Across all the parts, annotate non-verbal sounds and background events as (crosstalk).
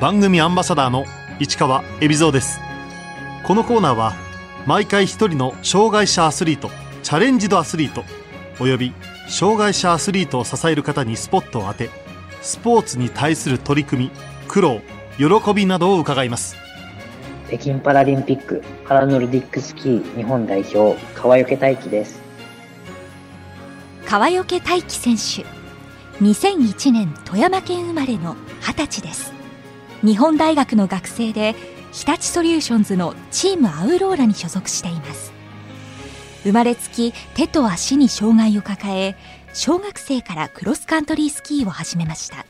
番組アンバサダーの市川恵比蔵です。このコーナーは毎回一人の障害者アスリートチャレンジドアスリートおよび障害者アスリートを支える方にスポットを当てスポーツに対する取り組み苦労喜びなどを伺います。北京パラリンピックパラノルディックスキー日本代表川除大輝です。川除大輝選手2001年富山県生まれの20歳です日本大学の学生で日立ソリューションズのチームアウローラに所属しています。生まれつき手と足に障害を抱え小学生からクロスカントリースキーを始めました。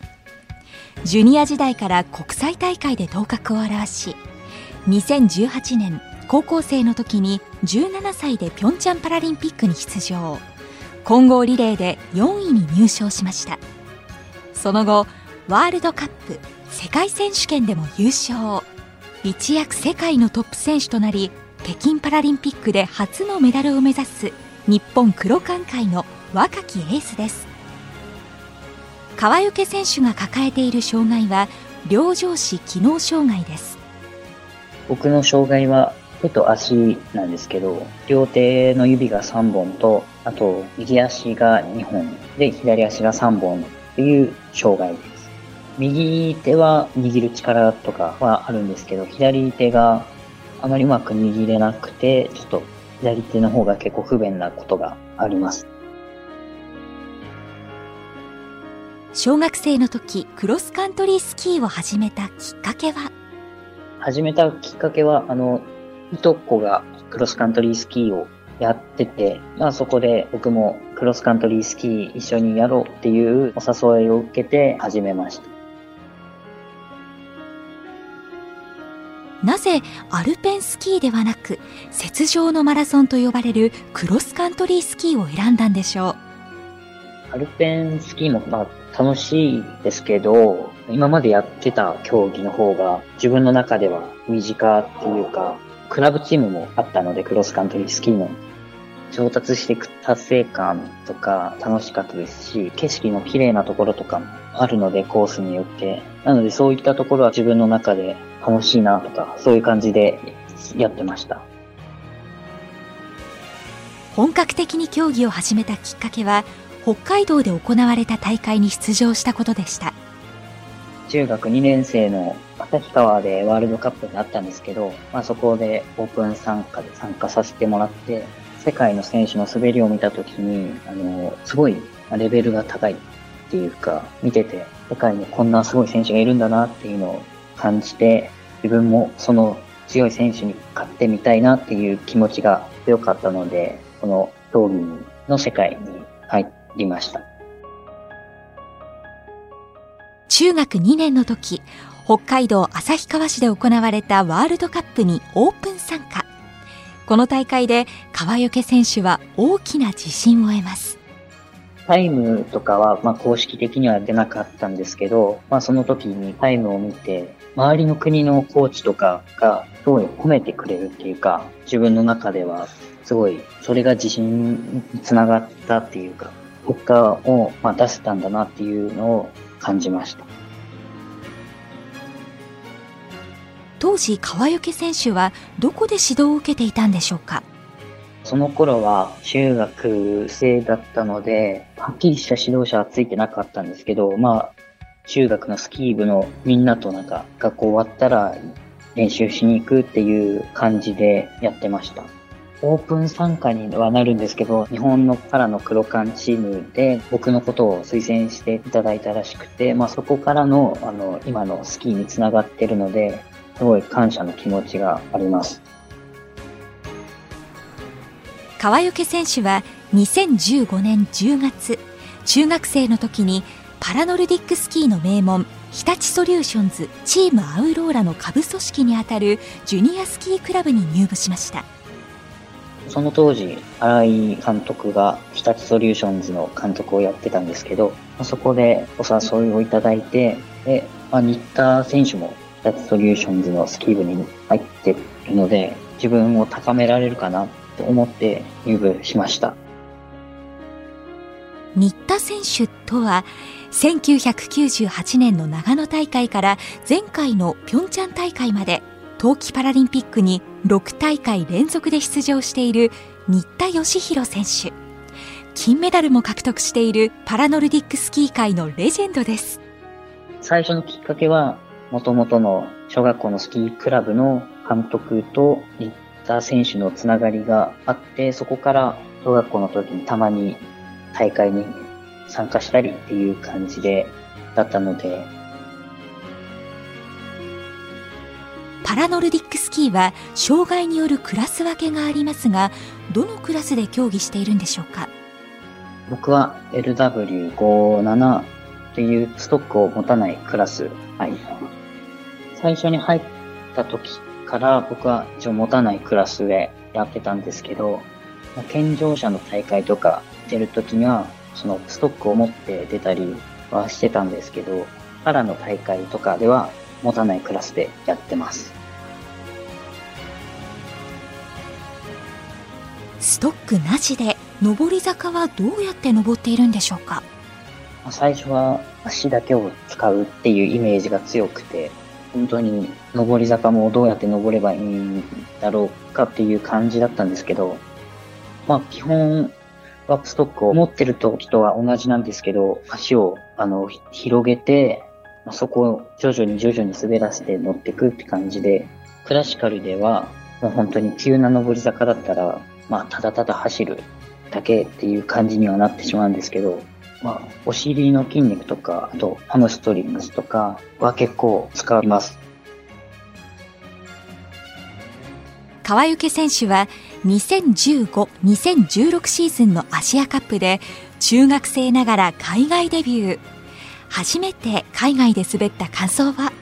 ジュニア時代から国際大会で頭角を現し2018年高校生の時に17歳でピョンチャンパラリンピックに出場。混合リレーで4位に入賞しました。その後ワールドカップ世界選手権でも優勝。一躍世界のトップ選手となり北京パラリンピックで初のメダルを目指す日本黒艦界の若きエースです。川除選手が抱えている障害は両上肢機能障害です。僕の障害は手と足なんですけど両手の指が3本とあと右足が2本で左足が3本っていう障害です。右手は握る力とかはあるんですけど、左手があまりうまく握れなくて、ちょっと左手の方が結構不便なことがあります。小学生の時、クロスカントリースキーを始めたきっかけは？始めたきっかけは、あの、いとこがクロスカントリースキーをやってて、まあそこで僕もクロスカントリースキー一緒にやろうっていうお誘いを受けて始めました。なぜアルペンスキーではなく雪上のマラソンと呼ばれるクロスカントリースキーを選んだんでしょう？アルペンスキーもまあ楽しいですけど今までやってた競技の方が自分の中では身近っていうかクラブチームもあったのでクロスカントリースキーの上達していく達成感とか楽しかったですし景色の綺麗なところとかもあるのでコースによって。なのでそういったところは自分の中で楽しいなとか、そういう感じでやってました。本格的に競技を始めたきっかけは、北海道で行われた大会に出場したことでした。中学2年生の旭川でワールドカップがあったんですけど、まあ、そこでオープン参加で参加させてもらって、世界の選手の滑りを見たときに、あの、すごいレベルが高いっていうか、見てて、世界にこんなすごい選手がいるんだなっていうのを感じて、自分もその強い選手に勝ってみたいなっていう気持ちが強かったので、この競技の世界に入りました。中学2年の時、北海道旭川市で行われたワールドカップにオープン参加。この大会で川除選手は大きな自信を得ます。タイムとかは、まあ、公式的には出なかったんですけど、まあ、その時にタイムを見て、周りの国のコーチとかがすごい褒めてくれるっていうか、自分の中ではすごい、それが自信につながったっていうか、結果をま出せたんだなっていうのを感じました。当時、川除選手はどこで指導を受けていたんでしょうか？その頃は中学生だったので、はっきりした指導者はついてなかったんですけど、まあ、中学のスキー部のみんなとなんか学校終わったら練習しに行くっていう感じでやってました。オープン参加にはなるんですけど、日本のパラの黒缶チームで僕のことを推薦していただいたらしくて、まあそこからの、あの、今のスキーにつながってるので、すごい感謝の気持ちがあります。川除選手は2015年10月、中学生の時にパラノルディックスキーの名門日立ソリューションズチームアウローラの下部組織にあたるジュニアスキークラブに入部しました。その当時新井監督が日立ソリューションズの監督をやってたんですけどそこでお誘いをいただいてで、まあ、新田選手も日立ソリューションズのスキー部に入ってるので自分を高められるかなと思って入部しました。新田選手とは1998年の長野大会から前回のピョンチャン大会まで冬季パラリンピックに6大会連続で出場している新田義弘選手金メダルも獲得しているパラノルディックスキー界のレジェンドです。最初のきっかけはもともとの小学校のスキークラブの監督と新田選手のつながりがあってそこから小学校の時にたまに大会に参加したりっていう感じで、だったので。パラノルディックスキーは障害によるクラス分けがありますが、どのクラスで競技しているんでしょうか？僕は LW57 っていうストックを持たないクラス。はい。最初に入った時から僕は一応持たないクラスでやってたんですけど、健常者の大会とか出るときにはそのストックを持って出たりはしてたんですけど、パラの大会とかでは持たないクラスでやってます。ストックなしで上り坂はどうやって登っているんでしょうか？最初は足だけを使うっていうイメージが強くて、本当に上り坂もどうやって登ればいいんだろうかっていう感じだったんですけど、まあ基本ワップストックを持ってる時とは同じなんですけど、足を、あの、広げて、そこを徐々に徐々に滑らせて乗っていくって感じで、クラシカルでは、もう本当に急な上り坂だったら、まあ、ただただ走るだけっていう感じにはなってしまうんですけど、まあ、お尻の筋肉とか、あと、ハムストリングスとかは結構使います。川除選手は2015-2016シーズンのアジアカップで中学生ながら海外デビュー。初めて海外で滑った感想は？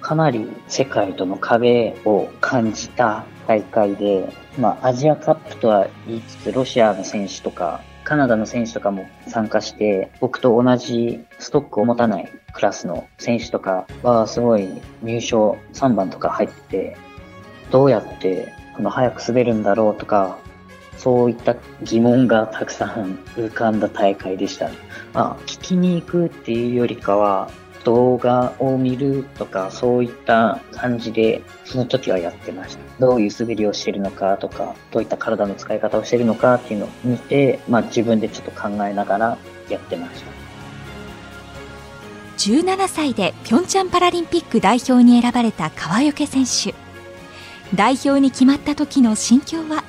かなり世界との壁を感じた大会で、まあ、アジアカップとは言いつつ、ロシアの選手とか、カナダの選手とかも参加して、僕と同じストックを持たないクラスの選手とかは、すごい入賞3番とか入ってて、どうやってこの早く滑るんだろうとか、そういった疑問がたくさん浮かんだ大会でした。まあ、聞きに行くっていうよりかは、動画を見るとか、そういった感じで、その時はやってました。どういう滑りをしてるのかとか、どういった体の使い方をしてるのかっていうのを見て、まあ自分でちょっと考えながらやってました。17歳でピョンチャンパラリンピック代表に選ばれた川除選手。代表に決まった時の心境は？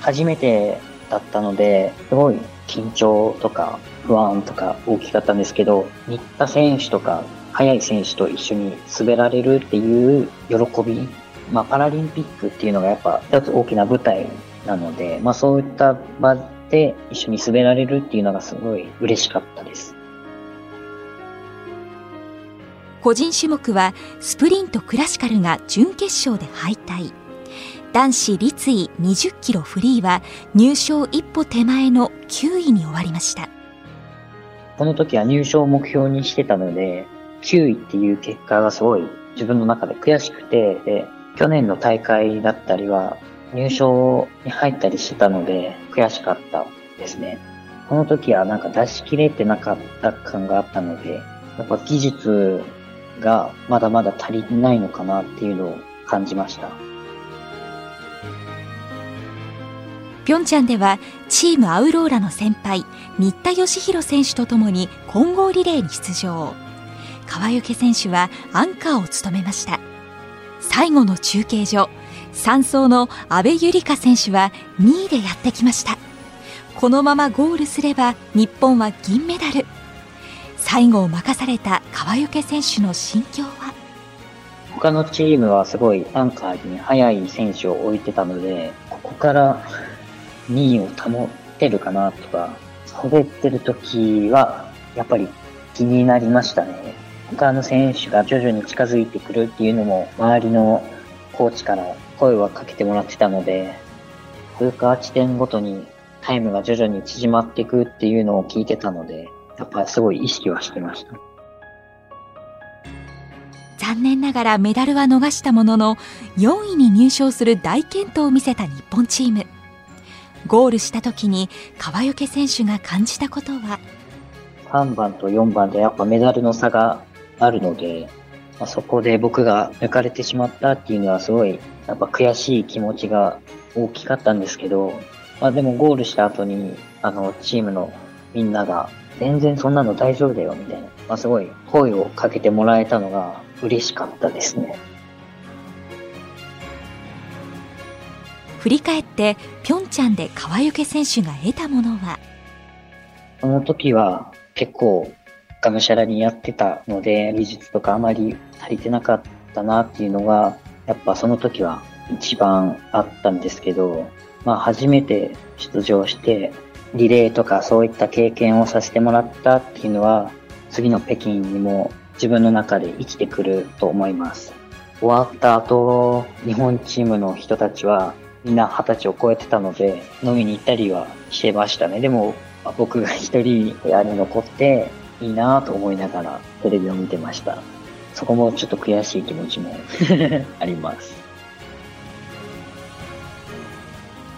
初めてだったので、すごい緊張とか不安とか大きかったんですけど、新田選手とか速い選手と一緒に滑られるっていう喜び、まあ、パラリンピックっていうのがやっぱ一つ大きな舞台なので、まあ、そういった場で一緒に滑られるっていうのがすごい嬉しかったです。個人種目はスプリントクラシカルが準決勝で敗退。男子立位20キロフリーは入賞一歩手前の9位に終わりました。この時は入賞を目標にしてたので9位っていう結果がすごい自分の中で悔しくてで去年の大会だったりは入賞に入ったりしてたので悔しかったですね。この時はなんか出し切れてなかった感があったのでやっぱ技術がまだまだ足りないのかなっていうのを感じました。ピョンチャンではチームアウローラの先輩新田義弘選手とともに混合リレーに出場。川除選手はアンカーを務めました。最後の中継所3走の阿部友里香選手は2位でやってきました。このままゴールすれば日本は銀メダル。最後を任された川除選手の心境は？他のチームはすごいアンカーに速い選手を置いてたので、ここから2位を保ってるかなとか、滑ってる時はやっぱり気になりましたね。他の選手が徐々に近づいてくるっていうのも周りのコーチから声はかけてもらってたので、通過地点ごとにタイムが徐々に縮まっていくっていうのを聞いてたので、やっぱすごい意識はしてました。残念ながらメダルは逃したものの4位に入賞する大健闘を見せた日本チームゴールした時に川除選手が感じたことは？3番と4番でやっぱメダルの差があるので、まあ、そこで僕が抜かれてしまったっていうのはすごいやっぱ悔しい気持ちが大きかったんですけど、まあでもゴールした後にあのチームのみんなが全然そんなの大丈夫だよみたいな、まあすごい声をかけてもらえたのが嬉しかったですね。振り返ってピョンチャンで川除選手が得たものは？その時は結構がむしゃらにやってたので技術とかあまり足りてなかったなっていうのがやっぱその時は一番あったんですけど、まあ初めて出場してリレーとかそういった経験をさせてもらったっていうのは次の北京にも自分の中で生きてくると思います。終わった後、日本チームの人たちはみんな二十歳を超えてたので、飲みに行ったりはしてましたね。でも、僕が一人部屋に残って、いいなと思いながらテレビを見てました。そこもちょっと悔しい気持ちも (laughs) あります。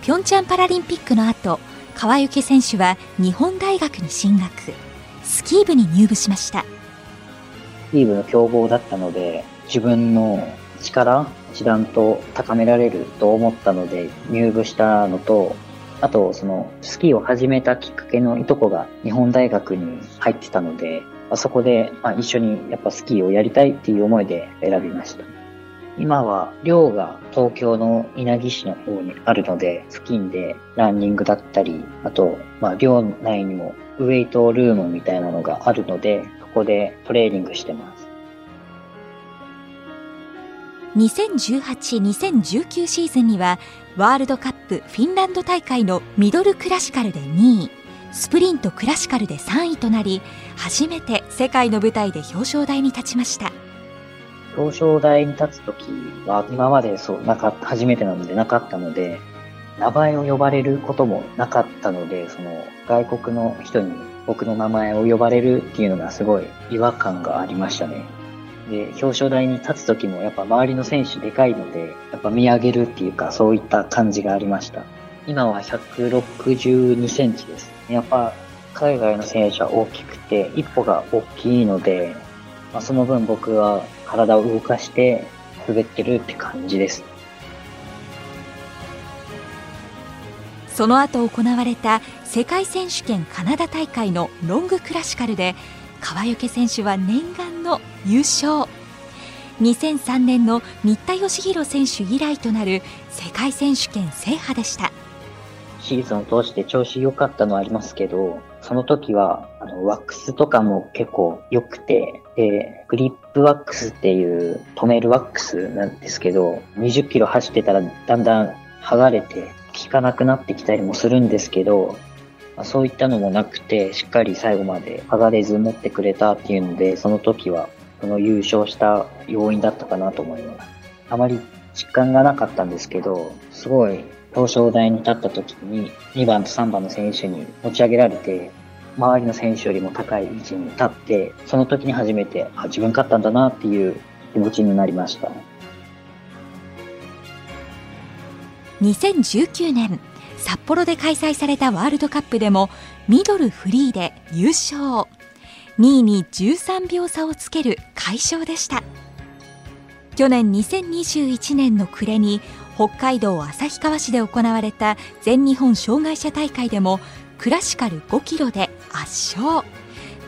ピョンチャンパラリンピックの後、川除選手は日本大学に進学。スキー部に入部しました。スキー部の強豪だったので、自分の力一段と高められると思ったので入部したのと、あと、その、スキーを始めたきっかけのいとこが日本大学に入ってたので、あそこで、まあ、一緒にやっぱスキーをやりたいっていう思いで選びました。今は寮が東京の稲城市の方にあるので、付近でランニングだったり、あと、まあ、寮内にもウェイトルームみたいなのがあるので、そこでトレーニングしてます。2018-2019シーズンにはワールドカップフィンランド大会のミドルクラシカルで2位スプリントクラシカルで3位となり初めて世界の舞台で表彰台に立ちました表彰台に立つ時は今までそうなか初めてなのでなかったので名前を呼ばれることもなかったのでその外国の人に僕の名前を呼ばれるっていうのがすごい違和感がありましたねで、表彰台に立つ時もやっぱ周りの選手でかいので、やっぱ見上げるっていうかそういった感じがありました。今は162センチです。やっぱ海外の選手は大きくて、一歩が大きいので、まあ、その分僕は体を動かして滑ってるって感じです。その後行われた世界選手権カナダ大会のロングクラシカルで川除選手は念願の優勝2003年の新田義弘選手以来となる世界選手権制覇でしたシーズンを通して調子良かったのはありますけどその時はあのワックスとかも結構良くてでグリップワックスっていう止めるワックスなんですけど20キロ走ってたらだんだん剥がれて効かなくなってきたりもするんですけどまあ、そういったのもなくて、しっかり最後まで剥がれず持ってくれたっていうので、その時は、その優勝した要因だったかなと思います。あまり実感がなかったんですけど、すごい表彰台に立った時に、2番と3番の選手に持ち上げられて、周りの選手よりも高い位置に立って、その時に初めて、あ、自分勝ったんだなっていう気持ちになりました。2019年札幌で開催されたワールドカップでもミドルフリーで優勝2位に13秒差をつける快勝でした去年2021年の暮れに北海道旭川市で行われた全日本障害者大会でもクラシカル5キロで圧勝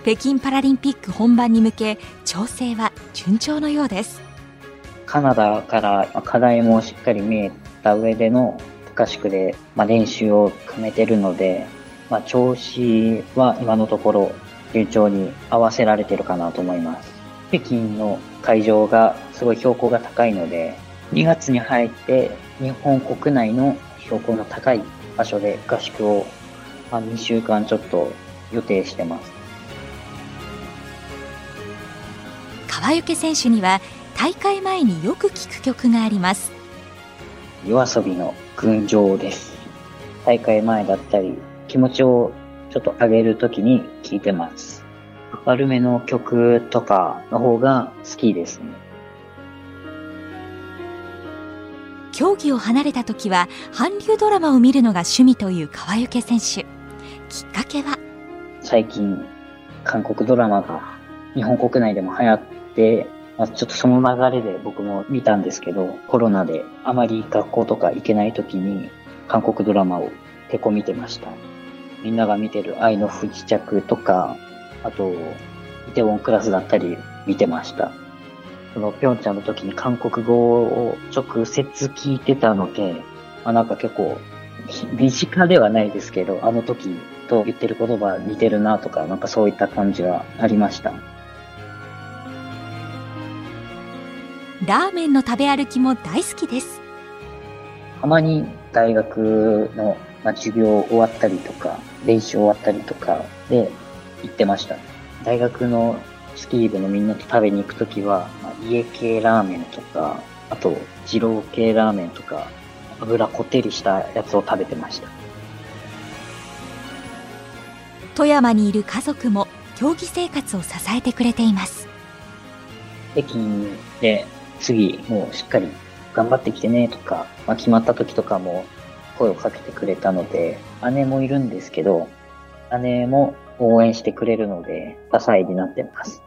北京パラリンピック本番に向け調整は順調のようですカナダから課題もしっかり見えた上での合宿で、まあ、練習を組めてるので、まあ、調子は今のところ順調に合わせられてるかなと思います。北京の会場がすごい標高が高いので、2月に入って日本国内の標高の高い場所で合宿を、まあ、2週間ちょっと予定してます。川除選手には大会前によく聴く曲があります。夜遊びの群青です。大会前だったり、気持ちをちょっと上げるときに聴いてます。明るめの曲とかの方が好きですね。競技を離れた時は韓流ドラマを見るのが趣味という川除選手きっかけは？最近韓国ドラマが日本国内でも流行って、まあ、ちょっとその流れで僕も見たんですけど、コロナであまり学校とか行けない時に韓国ドラマを結構見てました。みんなが見てる愛の不時着とか、あと、イテウォンクラスだったり見てました。そのピョンチャンの時に韓国語を直接聞いてたので、まあ、なんか結構身近ではないですけど、あの時と言ってる言葉似てるなとか、なんかそういった感じはありました。ラーメンの食べ歩きも大好きですたまに大学の、まあ、授業終わったりとか、練習終わったりとかで行ってました。大学のスキー部のみんなと食べに行くときは、まあ、家系ラーメンとか、あと二郎系ラーメンとか、油こってりしたやつを食べてました。富山にいる家族も競技生活を支えてくれています北京で次もうしっかり頑張ってきてねとか、まあ、決まった時とかも声をかけてくれたので、姉もいるんですけど、姉も応援してくれるので、支えになってます。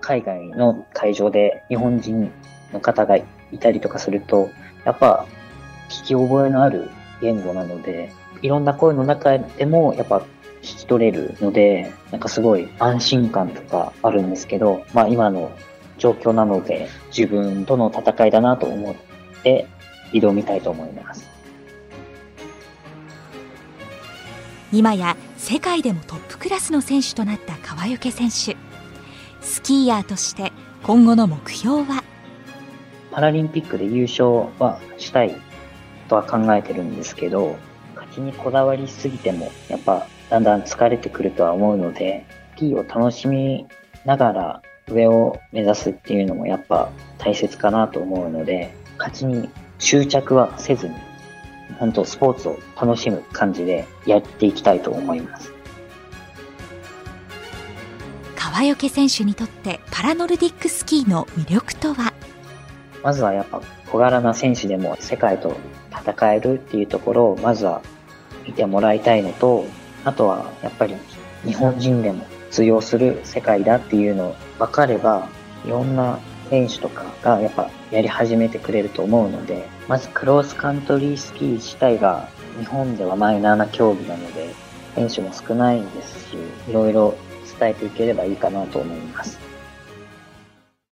海外の会場で日本人の方がいたりとかすると、やっぱ聞き覚えのある言語なので、いろんな声の中でもやっぱ聞き取れるので、なんかすごい安心感とかあるんですけど、まあ今の状況なので、自分との戦いだなと思って挑みたいと思います。今や世界でもトップクラスの選手となった川除選手。スキーヤーとして今後の目標は？パラリンピックで優勝はしたいとは考えてるんですけど、勝ちにこだわりすぎても、やっぱだんだん疲れてくるとは思うので、スキーを楽しみながら上を目指すっていうのもやっぱ大切かなと思うので、勝ちに執着はせずに、本当スポーツを楽しむ感じでやっていきたいと思います。川除選手にとってパラノルディックスキーの魅力とは？まずはやっぱ小柄な選手でも世界と戦えるっていうところをまずは見てもらいたいのと、あとはやっぱり日本人でも通用する世界だっていうのを分かれば、いろんな選手とかがやっぱやり始めてくれると思うので、まずクロスカントリースキー自体が日本ではマイナーな競技なので、選手も少ないですし、いろいろ伝えていければいいかなと思います。